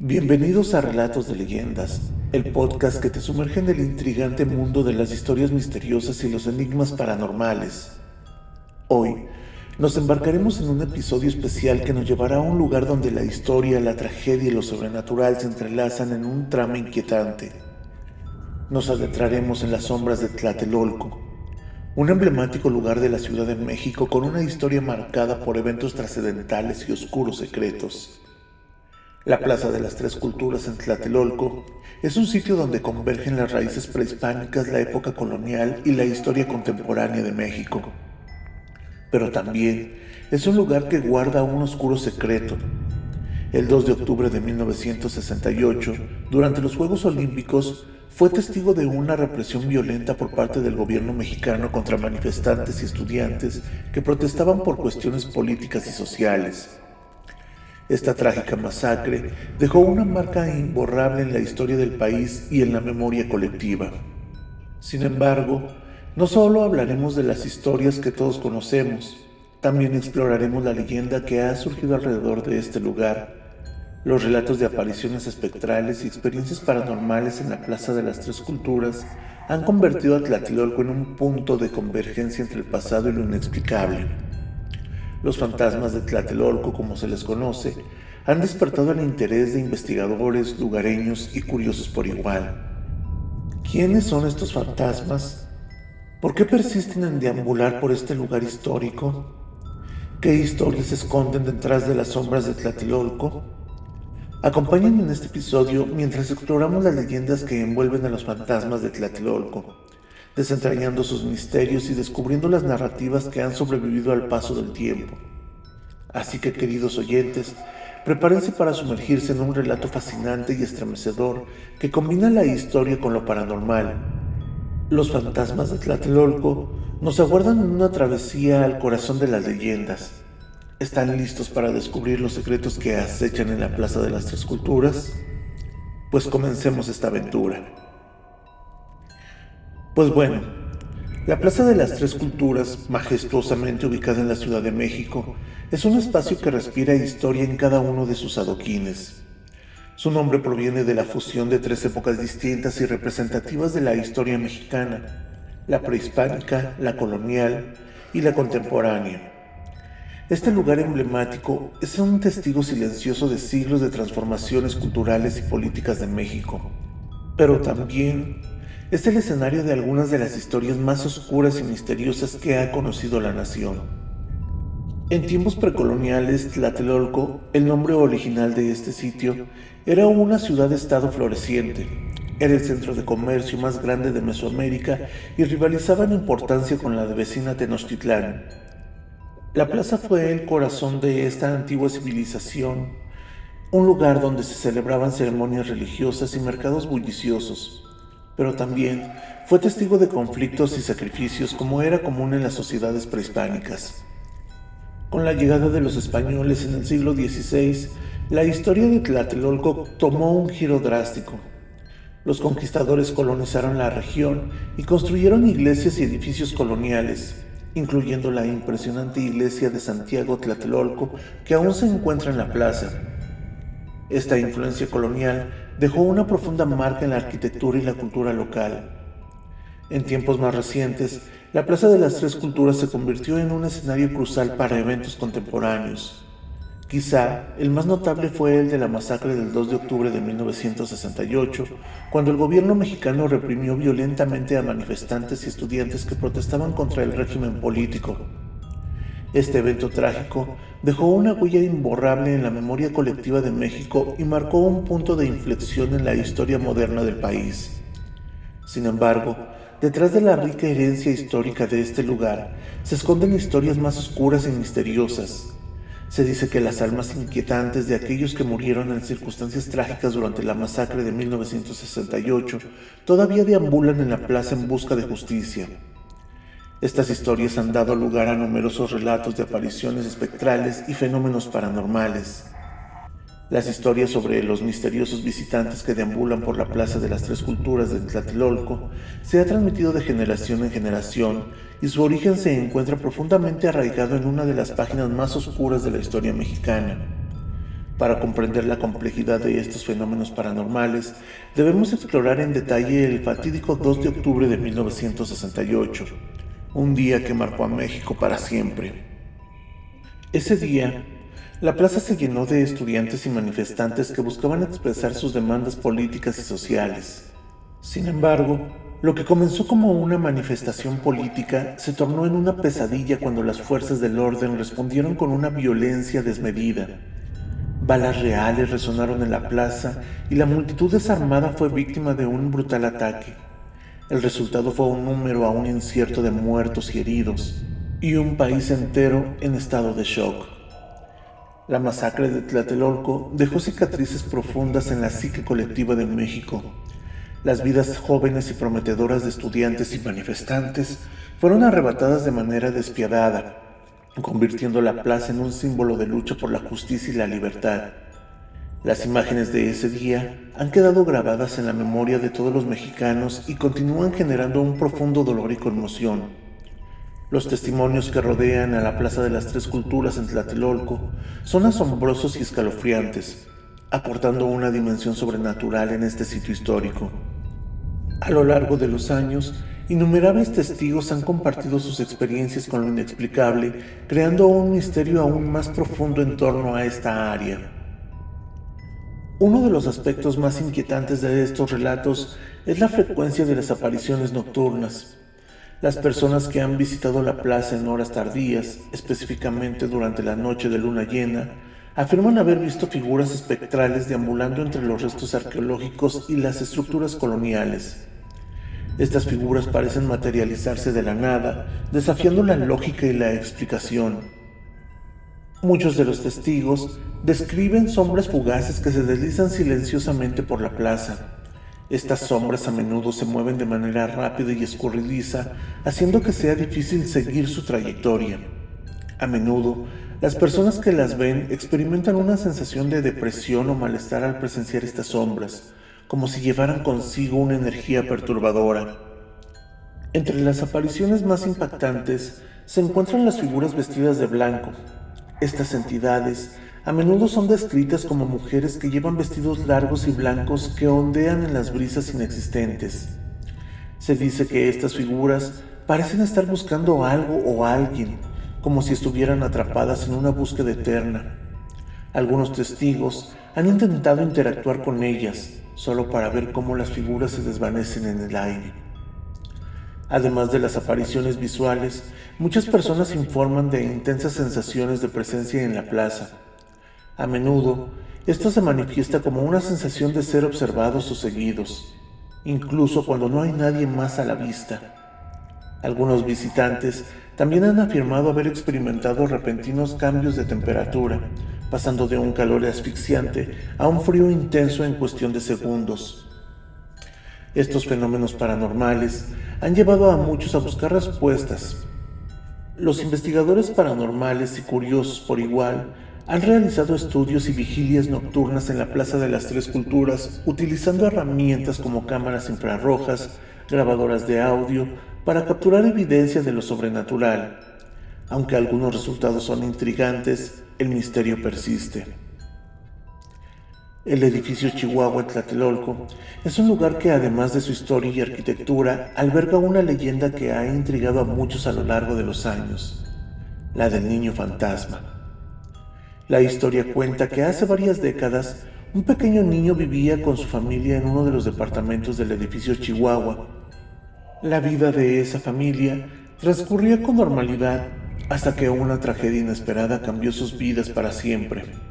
Bienvenidos a Relatos de Leyendas, el podcast que te sumerge en el intrigante mundo de las historias misteriosas y los enigmas paranormales. Hoy nos embarcaremos en un episodio especial que nos llevará a un lugar donde la historia, la tragedia y lo sobrenatural se entrelazan en un trama inquietante. Nos adentraremos en las sombras de Tlatelolco, un emblemático lugar de la Ciudad de México con una historia marcada por eventos trascendentales y oscuros secretos. La Plaza de las Tres Culturas en Tlatelolco es un sitio donde convergen las raíces prehispánicas, la época colonial y la historia contemporánea de México. Pero también es un lugar que guarda un oscuro secreto. El 2 de octubre de 1968, durante los Juegos Olímpicos, fue testigo de una represión violenta por parte del gobierno mexicano contra manifestantes y estudiantes que protestaban por cuestiones políticas y sociales. Esta trágica masacre dejó una marca imborrable en la historia del país y en la memoria colectiva. Sin embargo, no solo hablaremos de las historias que todos conocemos, también exploraremos la leyenda que ha surgido alrededor de este lugar, los relatos de apariciones espectrales y experiencias paranormales en la Plaza de las Tres Culturas han convertido a Tlatelolco en un punto de convergencia entre el pasado y lo inexplicable. Los fantasmas de Tlatelolco, como se les conoce, han despertado el interés de investigadores, lugareños y curiosos por igual. ¿Quiénes son estos fantasmas? ¿Por qué persisten en deambular por este lugar histórico? ¿Qué historias se esconden detrás de las sombras de Tlatelolco? Acompáñenme en este episodio mientras exploramos las leyendas que envuelven a los fantasmas de Tlatelolco desentrañando sus misterios y descubriendo las narrativas que han sobrevivido al paso del tiempo. Así que, queridos oyentes, prepárense para sumergirse en un relato fascinante y estremecedor que combina la historia con lo paranormal. Los fantasmas de Tlatelolco nos aguardan en una travesía al corazón de las leyendas. ¿Están listos para descubrir los secretos que acechan en la Plaza de las Tres Culturas? Pues comencemos esta aventura. Pues bueno, la Plaza de las Tres Culturas, majestuosamente ubicada en la Ciudad de México, es un espacio que respira historia en cada uno de sus adoquines. Su nombre proviene de la fusión de tres épocas distintas y representativas de la historia mexicana, la prehispánica, la colonial y la contemporánea. Este lugar emblemático es un testigo silencioso de siglos de transformaciones culturales y políticas de México, pero también es el escenario de algunas de las historias más oscuras y misteriosas que ha conocido la nación. En tiempos precoloniales, Tlatelolco, el nombre original de este sitio, era una ciudad-estado floreciente. Era el centro de comercio más grande de Mesoamérica y rivalizaba en importancia con la de vecina Tenochtitlán. La plaza fue el corazón de esta antigua civilización, un lugar donde se celebraban ceremonias religiosas y mercados bulliciosos pero también fue testigo de conflictos y sacrificios como era común en las sociedades prehispánicas. Con la llegada de los españoles en el siglo XVI, la historia de Tlatelolco tomó un giro drástico. Los conquistadores colonizaron la región y construyeron iglesias y edificios coloniales, incluyendo la impresionante iglesia de Santiago Tlatelolco que aún se encuentra en la plaza. Esta influencia colonial dejó una profunda marca en la arquitectura y la cultura local. En tiempos más recientes, la Plaza de las Tres Culturas se convirtió en un escenario crucial para eventos contemporáneos. Quizá el más notable fue el de la masacre del 2 de octubre de 1968, cuando el gobierno mexicano reprimió violentamente a manifestantes y estudiantes que protestaban contra el régimen político. Este evento trágico dejó una huella imborrable en la memoria colectiva de México y marcó un punto de inflexión en la historia moderna del país. Sin embargo, detrás de la rica herencia histórica de este lugar se esconden historias más oscuras y misteriosas. Se dice que las almas inquietantes de aquellos que murieron en circunstancias trágicas durante la masacre de 1968 todavía deambulan en la plaza en busca de justicia. Estas historias han dado lugar a numerosos relatos de apariciones espectrales y fenómenos paranormales. Las historias sobre los misteriosos visitantes que deambulan por la Plaza de las Tres Culturas de Tlatelolco se ha transmitido de generación en generación y su origen se encuentra profundamente arraigado en una de las páginas más oscuras de la historia mexicana. Para comprender la complejidad de estos fenómenos paranormales, debemos explorar en detalle el fatídico 2 de octubre de 1968, un día que marcó a México para siempre. Ese día, la plaza se llenó de estudiantes y manifestantes que buscaban expresar sus demandas políticas y sociales. Sin embargo, lo que comenzó como una manifestación política se tornó en una pesadilla cuando las fuerzas del orden respondieron con una violencia desmedida Balas reales resonaron en la plaza y la multitud desarmada fue víctima de un brutal ataque. El resultado fue un número aún incierto de muertos y heridos, y un país entero en estado de shock. La masacre de Tlatelolco dejó cicatrices profundas en la psique colectiva de México. Las vidas jóvenes y prometedoras de estudiantes y manifestantes fueron arrebatadas de manera despiadada convirtiendo la plaza en un símbolo de lucha por la justicia y la libertad. Las imágenes de ese día han quedado grabadas en la memoria de todos los mexicanos y continúan generando un profundo dolor y conmoción. Los testimonios que rodean a la Plaza de las Tres Culturas en Tlatelolco son asombrosos y escalofriantes, aportando una dimensión sobrenatural en este sitio histórico. A lo largo de los años, Innumerables testigos han compartido sus experiencias con lo inexplicable, creando un misterio aún más profundo en torno a esta área. Uno de los aspectos más inquietantes de estos relatos es la frecuencia de las apariciones nocturnas. Las personas que han visitado la plaza en horas tardías, específicamente durante la noche de luna llena, afirman haber visto figuras espectrales deambulando entre los restos arqueológicos y las estructuras coloniales. Estas figuras parecen materializarse de la nada, desafiando la lógica y la explicación. Muchos de los testigos describen sombras fugaces que se deslizan silenciosamente por la plaza. Estas sombras a menudo se mueven de manera rápida y escurridiza, haciendo que sea difícil seguir su trayectoria. A menudo, las personas que las ven experimentan una sensación de depresión o malestar al presenciar estas sombras, como si llevaran consigo una energía perturbadora. Entre las apariciones más impactantes se encuentran las figuras vestidas de blanco. Estas entidades a menudo son descritas como mujeres que llevan vestidos largos y blancos que ondean en las brisas inexistentes. Se dice que estas figuras parecen estar buscando algo o alguien, como si estuvieran atrapadas en una búsqueda eterna. Algunos testigos han intentado interactuar con ellas, solo para ver cómo las figuras se desvanecen en el aire. Además de las apariciones visuales, muchas personas informan de intensas sensaciones de presencia en la plaza. A menudo, esto se manifiesta como una sensación de ser observados o seguidos, incluso cuando no hay nadie más a la vista. Algunos visitantes también han afirmado haber experimentado repentinos cambios de temperatura, pasando de un calor asfixiante a un frío intenso en cuestión de segundos. Estos fenómenos paranormales han llevado a muchos a buscar respuestas. Los investigadores paranormales y curiosos por igual han realizado estudios y vigilias nocturnas en la Plaza de las Tres Culturas utilizando herramientas como cámaras infrarrojas, grabadoras de audio, para capturar evidencia de lo sobrenatural. Aunque algunos resultados son intrigantes, el misterio persiste. El edificio Chihuahua Tlatelolco es un lugar que además de su historia y arquitectura alberga una leyenda que ha intrigado a muchos a lo largo de los años, la del niño fantasma. La historia cuenta que hace varias décadas un pequeño niño vivía con su familia en uno de los departamentos del edificio Chihuahua. La vida de esa familia transcurría con normalidad hasta que una tragedia inesperada cambió sus vidas para siempre.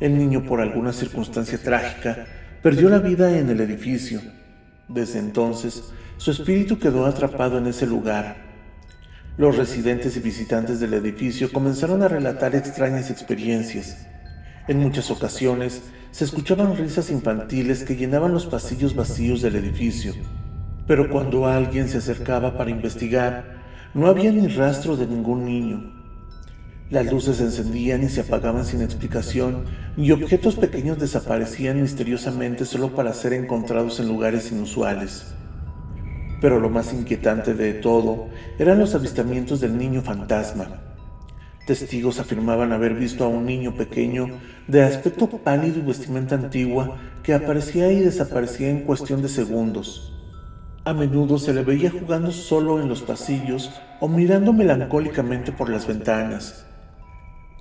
El niño, por alguna circunstancia trágica, perdió la vida en el edificio. Desde entonces, su espíritu quedó atrapado en ese lugar. Los residentes y visitantes del edificio comenzaron a relatar extrañas experiencias. En muchas ocasiones se escuchaban risas infantiles que llenaban los pasillos vacíos del edificio. Pero cuando alguien se acercaba para investigar, no había ni rastro de ningún niño. Las luces se encendían y se apagaban sin explicación, y objetos pequeños desaparecían misteriosamente solo para ser encontrados en lugares inusuales. Pero lo más inquietante de todo eran los avistamientos del niño fantasma. Testigos afirmaban haber visto a un niño pequeño de aspecto pálido y vestimenta antigua que aparecía y desaparecía en cuestión de segundos. A menudo se le veía jugando solo en los pasillos o mirando melancólicamente por las ventanas.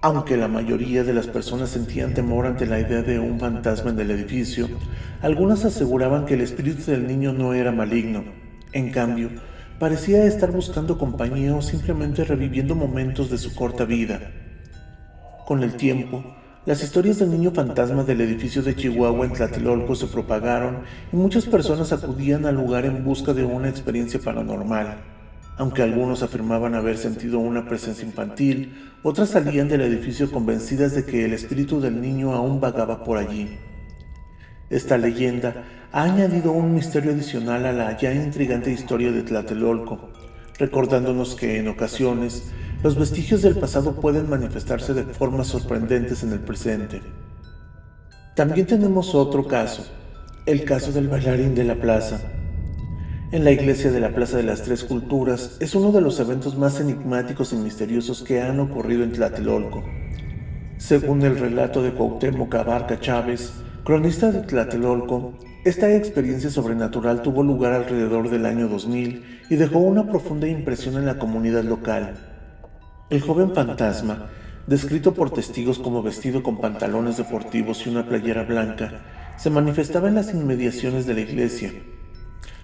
Aunque la mayoría de las personas sentían temor ante la idea de un fantasma en el edificio, algunas aseguraban que el espíritu del niño no era maligno. En cambio, parecía estar buscando compañía o simplemente reviviendo momentos de su corta vida. Con el tiempo, las historias del niño fantasma del edificio de Chihuahua en Tlatelolco se propagaron y muchas personas acudían al lugar en busca de una experiencia paranormal. Aunque algunos afirmaban haber sentido una presencia infantil, otras salían del edificio convencidas de que el espíritu del niño aún vagaba por allí. Esta leyenda ha añadido un misterio adicional a la ya intrigante historia de Tlatelolco, recordándonos que en ocasiones los vestigios del pasado pueden manifestarse de formas sorprendentes en el presente. También tenemos otro caso, el caso del bailarín de la plaza. En la iglesia de la Plaza de las Tres Culturas es uno de los eventos más enigmáticos y misteriosos que han ocurrido en Tlatelolco. Según el relato de Cuauhtémoc Abarca Chávez, cronista de Tlatelolco, esta experiencia sobrenatural tuvo lugar alrededor del año 2000 y dejó una profunda impresión en la comunidad local. El joven fantasma, descrito por testigos como vestido con pantalones deportivos y una playera blanca, se manifestaba en las inmediaciones de la iglesia.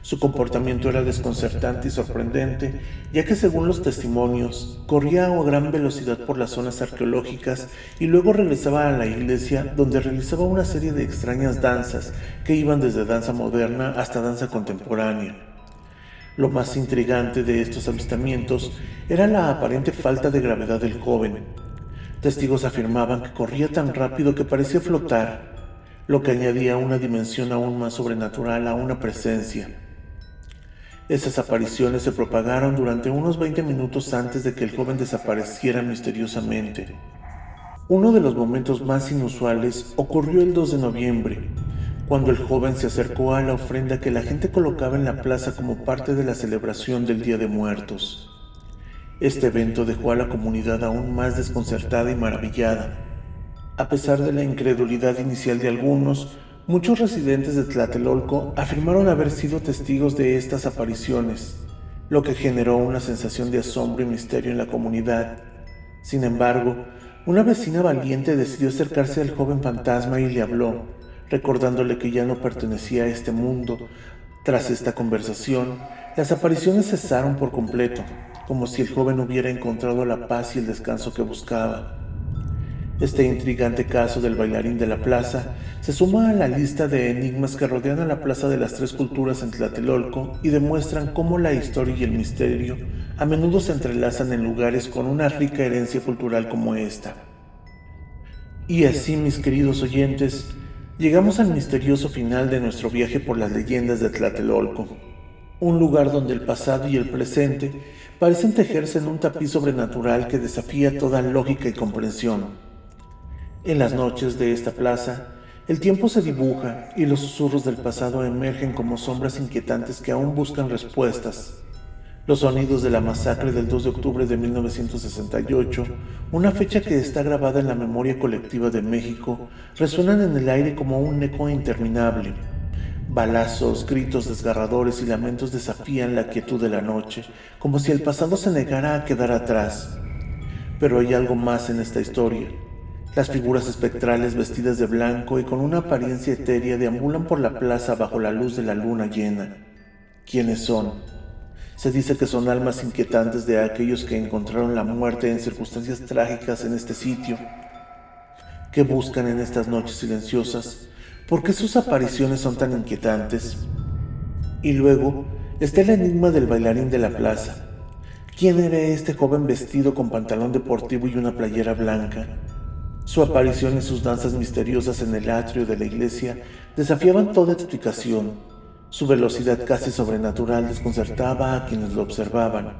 Su comportamiento era desconcertante y sorprendente, ya que según los testimonios, corría a gran velocidad por las zonas arqueológicas y luego regresaba a la iglesia donde realizaba una serie de extrañas danzas que iban desde danza moderna hasta danza contemporánea. Lo más intrigante de estos avistamientos era la aparente falta de gravedad del joven. Testigos afirmaban que corría tan rápido que parecía flotar, lo que añadía una dimensión aún más sobrenatural a una presencia. Esas apariciones se propagaron durante unos 20 minutos antes de que el joven desapareciera misteriosamente. Uno de los momentos más inusuales ocurrió el 2 de noviembre, cuando el joven se acercó a la ofrenda que la gente colocaba en la plaza como parte de la celebración del Día de Muertos. Este evento dejó a la comunidad aún más desconcertada y maravillada. A pesar de la incredulidad inicial de algunos, muchos residentes de Tlatelolco afirmaron haber sido testigos de estas apariciones, lo que generó una sensación de asombro y misterio en la comunidad. Sin embargo, una vecina valiente decidió acercarse al joven fantasma y le habló, recordándole que ya no pertenecía a este mundo. Tras esta conversación, las apariciones cesaron por completo, como si el joven hubiera encontrado la paz y el descanso que buscaba. Este intrigante caso del bailarín de la plaza se suma a la lista de enigmas que rodean a la Plaza de las Tres Culturas en Tlatelolco y demuestran cómo la historia y el misterio a menudo se entrelazan en lugares con una rica herencia cultural como esta. Y así, mis queridos oyentes, Llegamos al misterioso final de nuestro viaje por las leyendas de Tlatelolco, un lugar donde el pasado y el presente parecen tejerse en un tapiz sobrenatural que desafía toda lógica y comprensión. En las noches de esta plaza, el tiempo se dibuja y los susurros del pasado emergen como sombras inquietantes que aún buscan respuestas. Los sonidos de la masacre del 2 de octubre de 1968, una fecha que está grabada en la memoria colectiva de México, resuenan en el aire como un eco interminable. Balazos, gritos desgarradores y lamentos desafían la quietud de la noche, como si el pasado se negara a quedar atrás. Pero hay algo más en esta historia. Las figuras espectrales vestidas de blanco y con una apariencia etérea deambulan por la plaza bajo la luz de la luna llena. ¿Quiénes son? Se dice que son almas inquietantes de aquellos que encontraron la muerte en circunstancias trágicas en este sitio, que buscan en estas noches silenciosas, ¿por qué sus apariciones son tan inquietantes? Y luego está el enigma del bailarín de la plaza. ¿Quién era este joven vestido con pantalón deportivo y una playera blanca? Su aparición y sus danzas misteriosas en el atrio de la iglesia desafiaban toda explicación su velocidad casi sobrenatural desconcertaba a quienes lo observaban,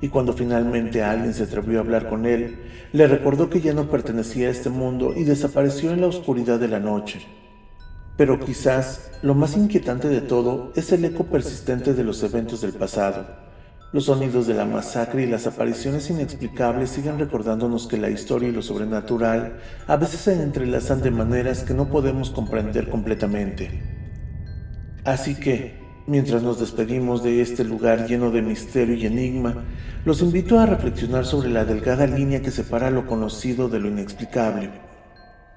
y cuando finalmente alguien se atrevió a hablar con él, le recordó que ya no pertenecía a este mundo y desapareció en la oscuridad de la noche. Pero quizás lo más inquietante de todo es el eco persistente de los eventos del pasado. Los sonidos de la masacre y las apariciones inexplicables siguen recordándonos que la historia y lo sobrenatural a veces se entrelazan de maneras que no podemos comprender completamente. Así que, mientras nos despedimos de este lugar lleno de misterio y enigma, los invito a reflexionar sobre la delgada línea que separa lo conocido de lo inexplicable.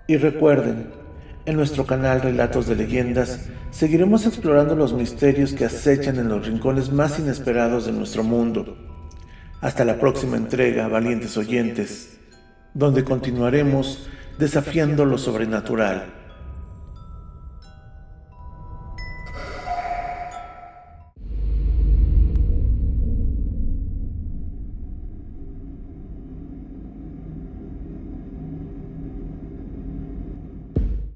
Y recuerden, en nuestro canal Relatos de Leyendas seguiremos explorando los misterios que acechan en los rincones más inesperados de nuestro mundo. Hasta la próxima entrega, valientes oyentes, donde continuaremos desafiando lo sobrenatural.